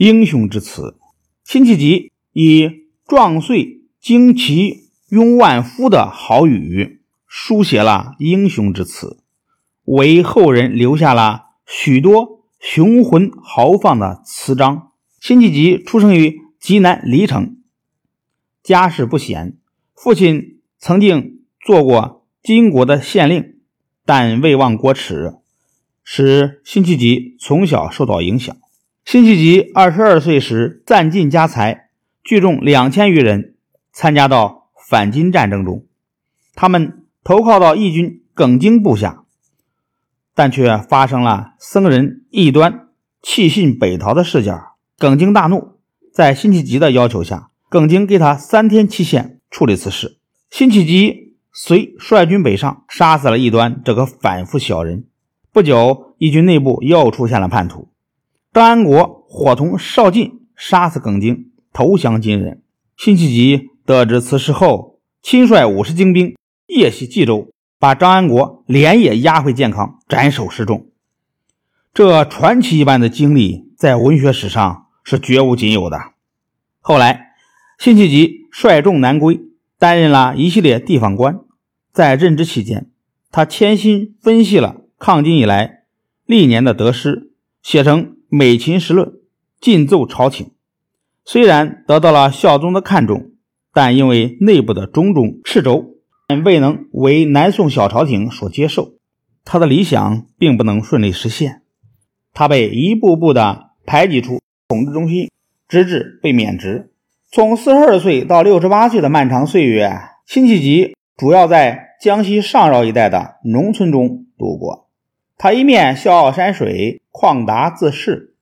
英雄之词。辛弃疾以壮岁旌旗拥万夫的豪语，书写了英雄之词，为后人留下了许多雄浑豪放的词章。辛弃疾出生于济南黎城，家世不显，父亲曾经做过金国的县令，但未忘国耻，使辛弃疾从小受到影响。辛弃疾二十二岁时散尽家财，聚众两千余人参加到反金战争中。他们投靠到义军耿京部下，但却发生了僧人异端弃信北逃的事件。耿京大怒，在辛弃疾的要求下，耿京给他三天期限处理此事。辛弃疾遂率军北上，杀死了异端这个反复小人。不久，义军内部又出现了叛徒。张安国伙同邵进杀死耿京，投降金人。辛弃疾得知此事后，亲率五十精兵夜袭冀州，把张安国连夜押回建康，斩首示众。这传奇一般的经历，在文学史上是绝无仅有的。后来，辛弃疾率众南归，担任了一系列地方官。在任职期间，他潜心分析了抗金以来历年的得失，写成。《美秦时论》进奏朝廷，虽然得到了孝宗的看重，但因为内部的种种掣肘，未能为南宋小朝廷所接受。他的理想并不能顺利实现，他被一步步的排挤出统治中心，直至被免职。从四十二岁到六十八岁的漫长岁月，辛弃疾主要在江西上饶一带的农村中度过。他一面笑傲山水，旷达自适，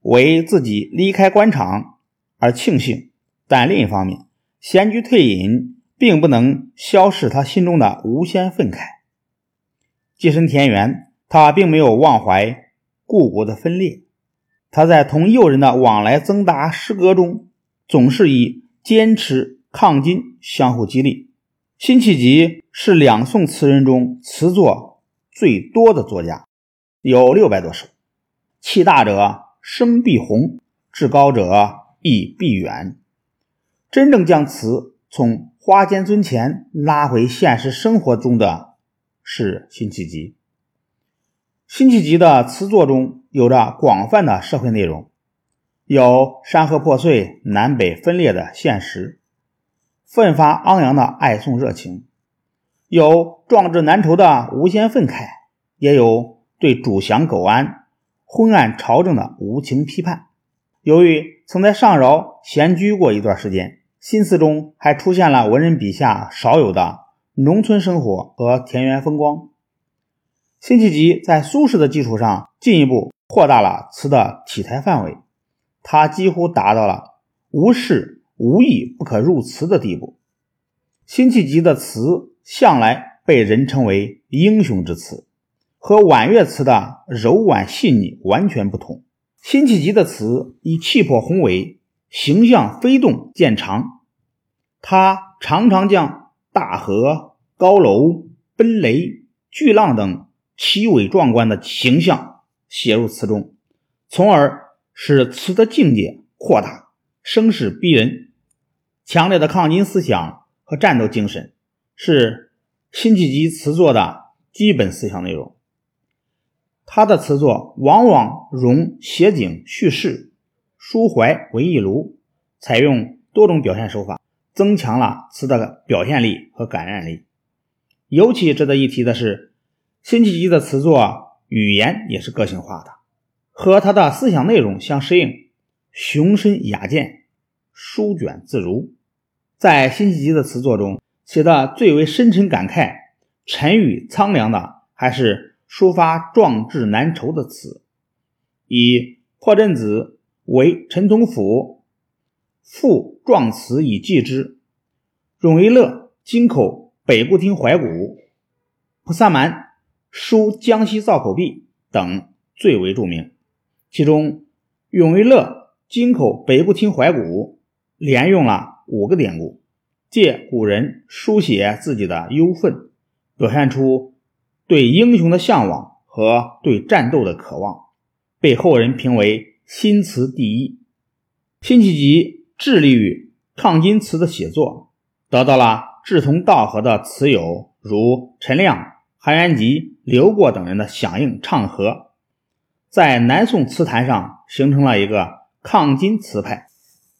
为自己离开官场而庆幸；但另一方面，闲居退隐并不能消逝他心中的无限愤慨。寄身田园，他并没有忘怀故国的分裂。他在同友人的往来赠答诗歌中，总是以坚持抗金相互激励。辛弃疾是两宋词人中词作。最多的作家有六百多首，气大者声必宏，志高者意必远。真正将词从花间尊前拉回现实生活中的是辛弃疾。辛弃疾的词作中有着广泛的社会内容，有山河破碎、南北分裂的现实，奋发昂扬的爱宋热情。有壮志难酬的无限愤慨，也有对主降苟安、昏暗朝政的无情批判。由于曾在上饶闲居过一段时间，心思中还出现了文人笔下少有的农村生活和田园风光。辛弃疾在苏轼的基础上进一步扩大了词的体裁范围，他几乎达到了无事无义不可入词的地步。辛弃疾的词。向来被人称为英雄之词，和婉约词的柔婉细腻完全不同。辛弃疾的词以气魄宏伟、形象飞动见长，他常常将大河、高楼、奔雷、巨浪等奇伟壮观的形象写入词中，从而使词的境界扩大、声势逼人。强烈的抗金思想和战斗精神。是辛弃疾词作的基本思想内容。他的词作往往融写景、叙事、抒怀为一炉，采用多种表现手法，增强了词的表现力和感染力。尤其值得一提的是，辛弃疾的词作语言也是个性化的，和他的思想内容相适应，雄深雅健，书卷自如。在辛弃疾的词作中。写的最为深沉感慨、沉郁苍凉的，还是抒发壮志难酬的词。以破阵子为陈同甫赋壮词以寄之，永维勒京口北固亭怀古，蒲萨蛮书江西造口壁等最为著名。其中，永维勒京口北固亭怀古连用了五个典故。借古人书写自己的忧愤，表现出对英雄的向往和对战斗的渴望，被后人评为新词第一。辛弃疾致力于抗金词的写作，得到了志同道合的词友如陈亮、韩元吉、刘过等人的响应唱和，在南宋词坛上形成了一个抗金词派。